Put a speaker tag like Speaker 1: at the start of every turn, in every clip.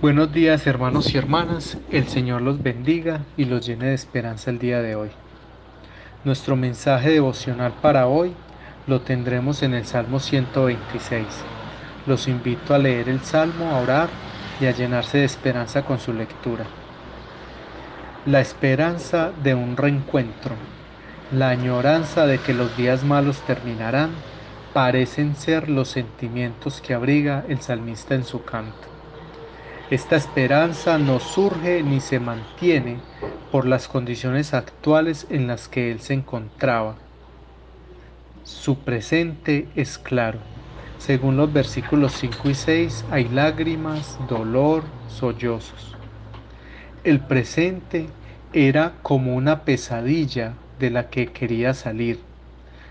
Speaker 1: Buenos días hermanos y hermanas, el Señor los bendiga y los llene de esperanza el día de hoy. Nuestro mensaje devocional para hoy lo tendremos en el Salmo 126. Los invito a leer el Salmo, a orar y a llenarse de esperanza con su lectura. La esperanza de un reencuentro, la añoranza de que los días malos terminarán, parecen ser los sentimientos que abriga el salmista en su canto. Esta esperanza no surge ni se mantiene por las condiciones actuales en las que él se encontraba. Su presente es claro. Según los versículos 5 y 6 hay lágrimas, dolor, sollozos. El presente era como una pesadilla de la que quería salir.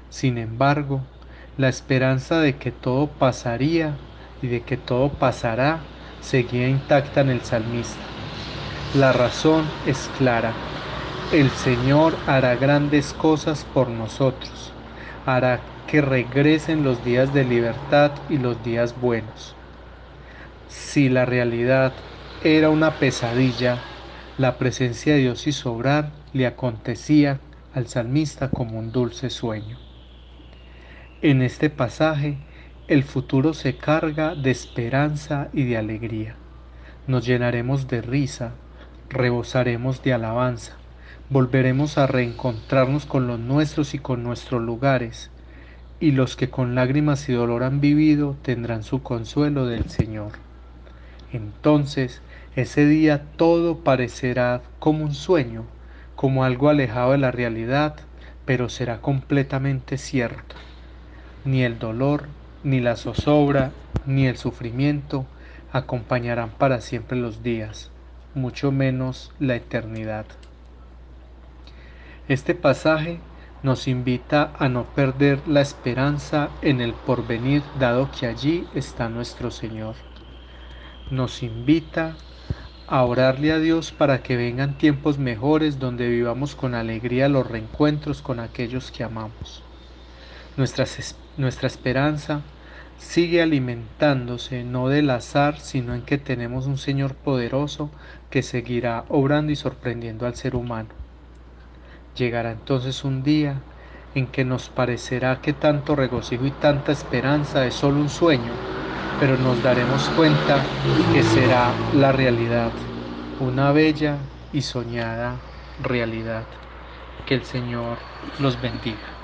Speaker 1: Sin embargo, la esperanza de que todo pasaría y de que todo pasará seguía intacta en el salmista. La razón es clara. El Señor hará grandes cosas por nosotros. Hará que regresen los días de libertad y los días buenos. Si la realidad era una pesadilla, la presencia de Dios y sobrar le acontecía al salmista como un dulce sueño. En este pasaje el futuro se carga de esperanza y de alegría. Nos llenaremos de risa, rebosaremos de alabanza, volveremos a reencontrarnos con los nuestros y con nuestros lugares, y los que con lágrimas y dolor han vivido tendrán su consuelo del Señor. Entonces, ese día todo parecerá como un sueño, como algo alejado de la realidad, pero será completamente cierto. Ni el dolor, ni la zozobra, ni el sufrimiento acompañarán para siempre los días, mucho menos la eternidad. Este pasaje nos invita a no perder la esperanza en el porvenir, dado que allí está nuestro Señor. Nos invita a orarle a Dios para que vengan tiempos mejores donde vivamos con alegría los reencuentros con aquellos que amamos. Nuestra, nuestra esperanza sigue alimentándose no del azar, sino en que tenemos un Señor poderoso que seguirá obrando y sorprendiendo al ser humano. Llegará entonces un día en que nos parecerá que tanto regocijo y tanta esperanza es solo un sueño, pero nos daremos cuenta que será la realidad, una bella y soñada realidad. Que el Señor los bendiga.